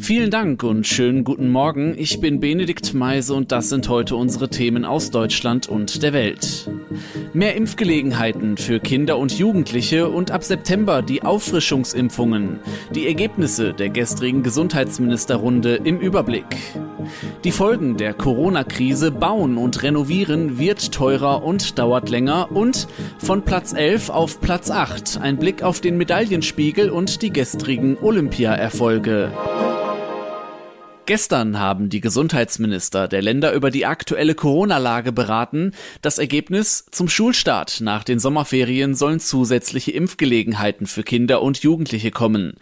Vielen Dank und schönen guten Morgen. Ich bin Benedikt Meise und das sind heute unsere Themen aus Deutschland und der Welt. Mehr Impfgelegenheiten für Kinder und Jugendliche und ab September die Auffrischungsimpfungen. Die Ergebnisse der gestrigen Gesundheitsministerrunde im Überblick. Die Folgen der Corona-Krise bauen und renovieren wird teurer und dauert länger und von Platz 11 auf Platz 8 ein Blick auf den Medaillenspiegel und die gestrigen Olympia-Erfolge. Gestern haben die Gesundheitsminister der Länder über die aktuelle Corona-Lage beraten. Das Ergebnis zum Schulstart nach den Sommerferien sollen zusätzliche Impfgelegenheiten für Kinder und Jugendliche kommen.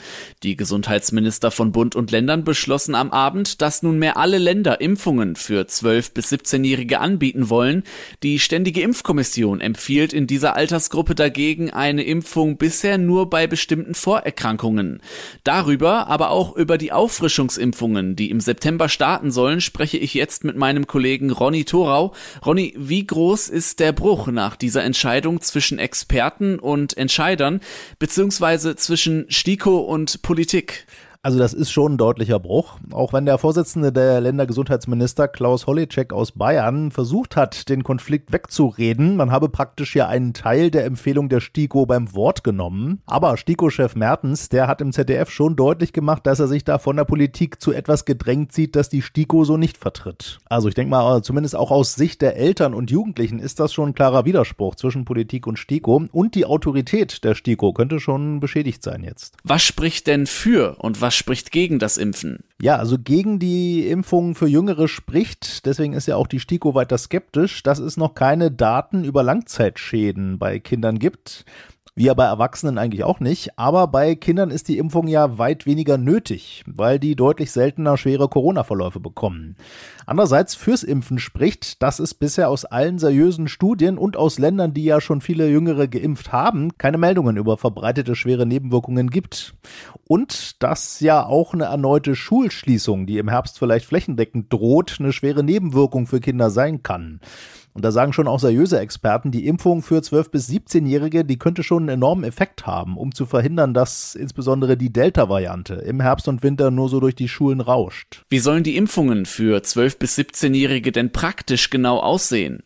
Die Gesundheitsminister von Bund und Ländern beschlossen am Abend, dass nunmehr alle Länder Impfungen für 12 bis 17-Jährige anbieten wollen. Die Ständige Impfkommission empfiehlt in dieser Altersgruppe dagegen eine Impfung bisher nur bei bestimmten Vorerkrankungen. Darüber, aber auch über die Auffrischungsimpfungen, die im September starten sollen, spreche ich jetzt mit meinem Kollegen Ronny Thorau. Ronny, wie groß ist der Bruch nach dieser Entscheidung zwischen Experten und Entscheidern, beziehungsweise zwischen STIKO und Politik? Also das ist schon ein deutlicher Bruch. Auch wenn der Vorsitzende der Ländergesundheitsminister Klaus Holleczek aus Bayern versucht hat, den Konflikt wegzureden, man habe praktisch ja einen Teil der Empfehlung der STIKO beim Wort genommen. Aber STIKO-Chef Mertens, der hat im ZDF schon deutlich gemacht, dass er sich da von der Politik zu etwas gedrängt sieht, das die STIKO so nicht vertritt. Also ich denke mal, zumindest auch aus Sicht der Eltern und Jugendlichen ist das schon ein klarer Widerspruch zwischen Politik und STIKO. Und die Autorität der STIKO könnte schon beschädigt sein jetzt. Was spricht denn für und was was spricht gegen das Impfen? Ja, also gegen die Impfung für Jüngere spricht, deswegen ist ja auch die STIKO weiter skeptisch, dass es noch keine Daten über Langzeitschäden bei Kindern gibt. Wie ja bei Erwachsenen eigentlich auch nicht. Aber bei Kindern ist die Impfung ja weit weniger nötig, weil die deutlich seltener schwere Corona-Verläufe bekommen. Andererseits fürs Impfen spricht, dass es bisher aus allen seriösen Studien und aus Ländern, die ja schon viele Jüngere geimpft haben, keine Meldungen über verbreitete schwere Nebenwirkungen gibt. Und dass ja auch eine erneute Schulschließung, die im Herbst vielleicht flächendeckend droht, eine schwere Nebenwirkung für Kinder sein kann. Und da sagen schon auch seriöse Experten, die Impfung für 12- bis 17-Jährige, die könnte schon einen enormen Effekt haben, um zu verhindern, dass insbesondere die Delta-Variante im Herbst und Winter nur so durch die Schulen rauscht. Wie sollen die Impfungen für 12- bis 17-Jährige denn praktisch genau aussehen?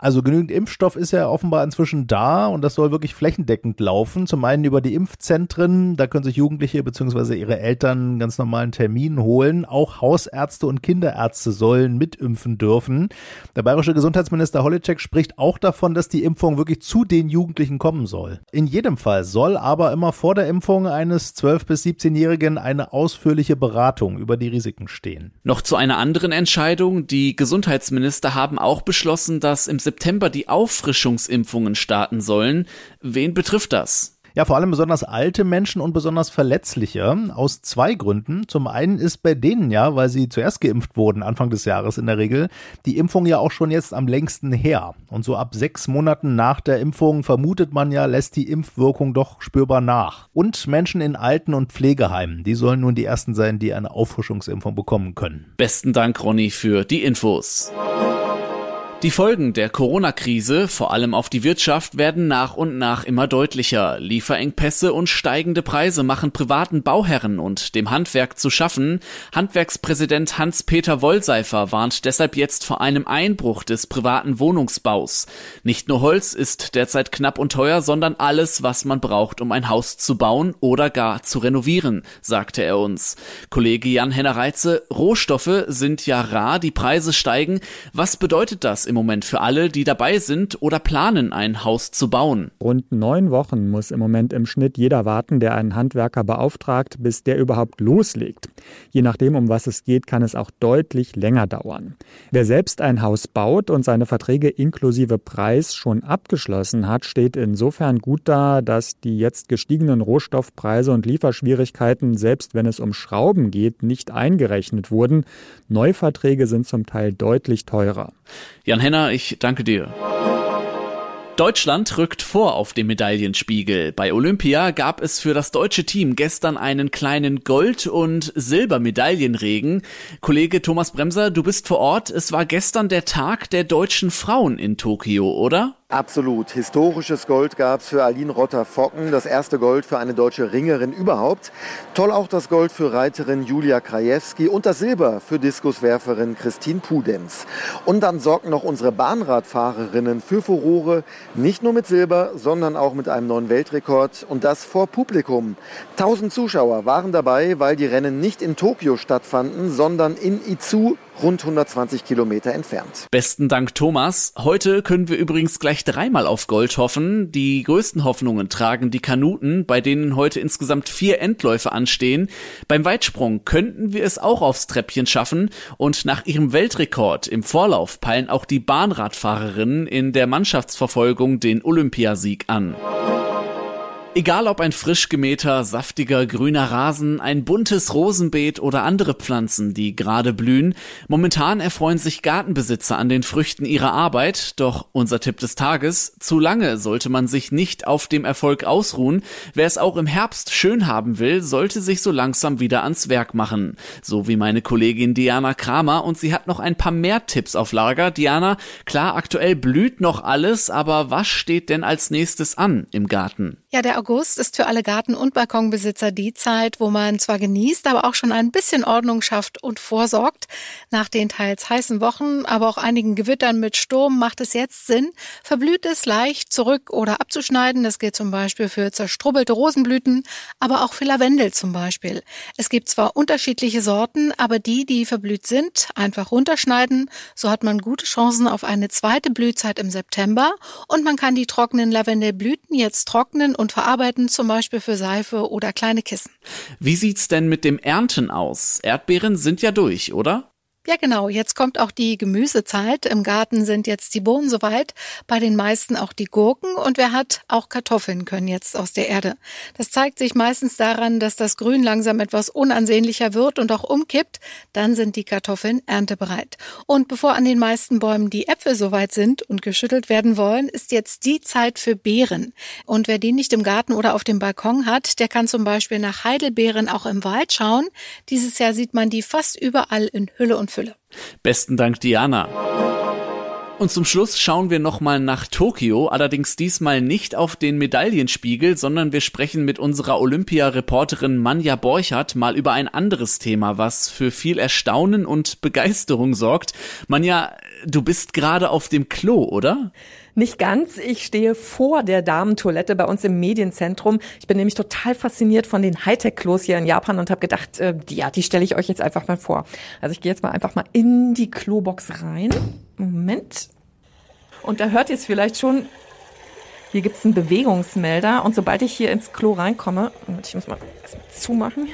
Also genügend Impfstoff ist ja offenbar inzwischen da und das soll wirklich flächendeckend laufen. Zum einen über die Impfzentren, da können sich Jugendliche bzw. ihre Eltern ganz normalen Termin holen. Auch Hausärzte und Kinderärzte sollen mitimpfen dürfen. Der bayerische Gesundheitsminister Holitschek spricht auch davon, dass die Impfung wirklich zu den Jugendlichen kommen soll. In jedem Fall soll aber immer vor der Impfung eines 12- bis 17-Jährigen eine ausführliche Beratung über die Risiken stehen. Noch zu einer anderen Entscheidung. Die Gesundheitsminister haben auch beschlossen, dass im September die Auffrischungsimpfungen starten sollen. Wen betrifft das? Ja, vor allem besonders alte Menschen und besonders verletzliche. Aus zwei Gründen. Zum einen ist bei denen ja, weil sie zuerst geimpft wurden, Anfang des Jahres in der Regel, die Impfung ja auch schon jetzt am längsten her. Und so ab sechs Monaten nach der Impfung vermutet man ja, lässt die Impfwirkung doch spürbar nach. Und Menschen in Alten- und Pflegeheimen, die sollen nun die ersten sein, die eine Auffrischungsimpfung bekommen können. Besten Dank, Ronny, für die Infos. Die Folgen der Corona-Krise, vor allem auf die Wirtschaft, werden nach und nach immer deutlicher. Lieferengpässe und steigende Preise machen privaten Bauherren und dem Handwerk zu schaffen. Handwerkspräsident Hans-Peter Wollseifer warnt deshalb jetzt vor einem Einbruch des privaten Wohnungsbaus. Nicht nur Holz ist derzeit knapp und teuer, sondern alles, was man braucht, um ein Haus zu bauen oder gar zu renovieren, sagte er uns. Kollege Jan-Henner Reitze, Rohstoffe sind ja rar, die Preise steigen. Was bedeutet das im Moment für alle, die dabei sind oder planen, ein Haus zu bauen. Rund neun Wochen muss im Moment im Schnitt jeder warten, der einen Handwerker beauftragt, bis der überhaupt loslegt. Je nachdem, um was es geht, kann es auch deutlich länger dauern. Wer selbst ein Haus baut und seine Verträge inklusive Preis schon abgeschlossen hat, steht insofern gut da, dass die jetzt gestiegenen Rohstoffpreise und Lieferschwierigkeiten, selbst wenn es um Schrauben geht, nicht eingerechnet wurden. Neuverträge sind zum Teil deutlich teurer. Jan Henner, ich danke dir. Deutschland rückt vor auf dem Medaillenspiegel. Bei Olympia gab es für das deutsche Team gestern einen kleinen Gold- und Silbermedaillenregen. Kollege Thomas Bremser, du bist vor Ort. Es war gestern der Tag der deutschen Frauen in Tokio, oder? Absolut. Historisches Gold gab es für Aline Rotter-Focken, das erste Gold für eine deutsche Ringerin überhaupt. Toll auch das Gold für Reiterin Julia Krajewski und das Silber für Diskuswerferin Christine Pudenz. Und dann sorgten noch unsere Bahnradfahrerinnen für Furore, nicht nur mit Silber, sondern auch mit einem neuen Weltrekord und das vor Publikum. Tausend Zuschauer waren dabei, weil die Rennen nicht in Tokio stattfanden, sondern in Izu rund 120 Kilometer entfernt. Besten Dank, Thomas. Heute können wir übrigens gleich dreimal auf Gold hoffen. Die größten Hoffnungen tragen die Kanuten, bei denen heute insgesamt vier Endläufe anstehen. Beim Weitsprung könnten wir es auch aufs Treppchen schaffen und nach ihrem Weltrekord im Vorlauf peilen auch die Bahnradfahrerinnen in der Mannschaftsverfolgung den Olympiasieg an. Egal ob ein frisch gemähter, saftiger grüner Rasen, ein buntes Rosenbeet oder andere Pflanzen, die gerade blühen, momentan erfreuen sich Gartenbesitzer an den Früchten ihrer Arbeit, doch unser Tipp des Tages, zu lange sollte man sich nicht auf dem Erfolg ausruhen, wer es auch im Herbst schön haben will, sollte sich so langsam wieder ans Werk machen, so wie meine Kollegin Diana Kramer und sie hat noch ein paar mehr Tipps auf Lager. Diana, klar, aktuell blüht noch alles, aber was steht denn als nächstes an im Garten? Ja, der August ist für alle Garten- und Balkonbesitzer die Zeit, wo man zwar genießt, aber auch schon ein bisschen Ordnung schafft und vorsorgt. Nach den teils heißen Wochen, aber auch einigen Gewittern mit Sturm macht es jetzt Sinn, Verblühtes leicht zurück oder abzuschneiden. Das gilt zum Beispiel für zerstrubbelte Rosenblüten, aber auch für Lavendel zum Beispiel. Es gibt zwar unterschiedliche Sorten, aber die, die verblüht sind, einfach runterschneiden. So hat man gute Chancen auf eine zweite Blühzeit im September und man kann die trockenen Lavendelblüten jetzt trocknen und verarbeiten zum Beispiel für Seife oder kleine Kissen. Wie sieht's denn mit dem Ernten aus? Erdbeeren sind ja durch, oder? Ja, genau. Jetzt kommt auch die Gemüsezeit. Im Garten sind jetzt die Bohnen soweit, bei den meisten auch die Gurken und wer hat, auch Kartoffeln können jetzt aus der Erde. Das zeigt sich meistens daran, dass das Grün langsam etwas unansehnlicher wird und auch umkippt. Dann sind die Kartoffeln erntebereit. Und bevor an den meisten Bäumen die Äpfel soweit sind und geschüttelt werden wollen, ist jetzt die Zeit für Beeren. Und wer die nicht im Garten oder auf dem Balkon hat, der kann zum Beispiel nach Heidelbeeren auch im Wald schauen. Dieses Jahr sieht man die fast überall in Hülle und Fülle. Besten Dank, Diana. Und zum Schluss schauen wir nochmal nach Tokio, allerdings diesmal nicht auf den Medaillenspiegel, sondern wir sprechen mit unserer Olympia-Reporterin Manja Borchert mal über ein anderes Thema, was für viel Erstaunen und Begeisterung sorgt. Manja, du bist gerade auf dem Klo, oder? Nicht ganz. Ich stehe vor der Damentoilette bei uns im Medienzentrum. Ich bin nämlich total fasziniert von den Hightech-Klos hier in Japan und habe gedacht, äh, die, ja, die stelle ich euch jetzt einfach mal vor. Also ich gehe jetzt mal einfach mal in die Klobox rein. Moment. Und da hört ihr es vielleicht schon. Hier gibt's einen Bewegungsmelder und sobald ich hier ins Klo reinkomme, ich muss mal zumachen,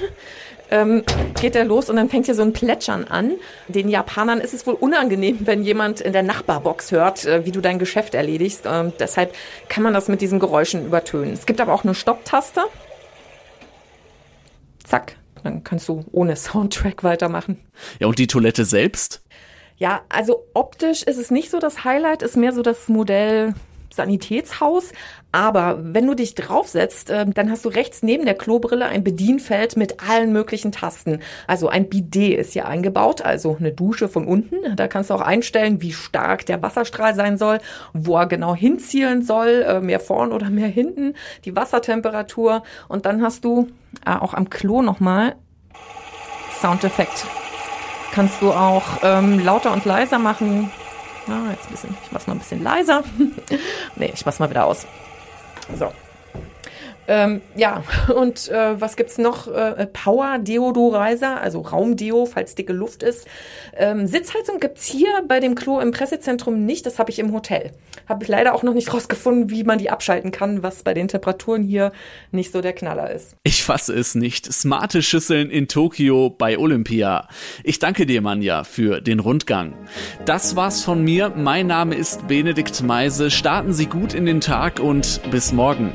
ähm, geht er los und dann fängt hier so ein Plätschern an. Den Japanern ist es wohl unangenehm, wenn jemand in der Nachbarbox hört, äh, wie du dein Geschäft erledigst. Ähm, deshalb kann man das mit diesen Geräuschen übertönen. Es gibt aber auch eine Stopptaste. Zack, dann kannst du ohne Soundtrack weitermachen. Ja, und die Toilette selbst? Ja, also optisch ist es nicht so das Highlight, ist mehr so das Modell Sanitätshaus. Aber wenn du dich draufsetzt, äh, dann hast du rechts neben der Klobrille ein Bedienfeld mit allen möglichen Tasten. Also ein Bidet ist hier eingebaut, also eine Dusche von unten. Da kannst du auch einstellen, wie stark der Wasserstrahl sein soll, wo er genau hinzielen soll, äh, mehr vorn oder mehr hinten, die Wassertemperatur. Und dann hast du äh, auch am Klo nochmal Soundeffekt. Kannst du auch ähm, lauter und leiser machen. Na, jetzt ein bisschen, ich mach's noch ein bisschen leiser. nee, ich mach's mal wieder aus. So. Ähm, ja, und äh, was gibt's noch? Äh, Power Deodorizer, also Raumdeo, falls dicke Luft ist. Ähm, Sitzheizung gibt's hier bei dem Klo im Pressezentrum nicht, das habe ich im Hotel. Habe ich leider auch noch nicht rausgefunden, wie man die abschalten kann, was bei den Temperaturen hier nicht so der Knaller ist. Ich fasse es nicht. Smarte Schüsseln in Tokio bei Olympia. Ich danke dir, Manja, für den Rundgang. Das war's von mir. Mein Name ist Benedikt Meise. Starten Sie gut in den Tag und bis morgen.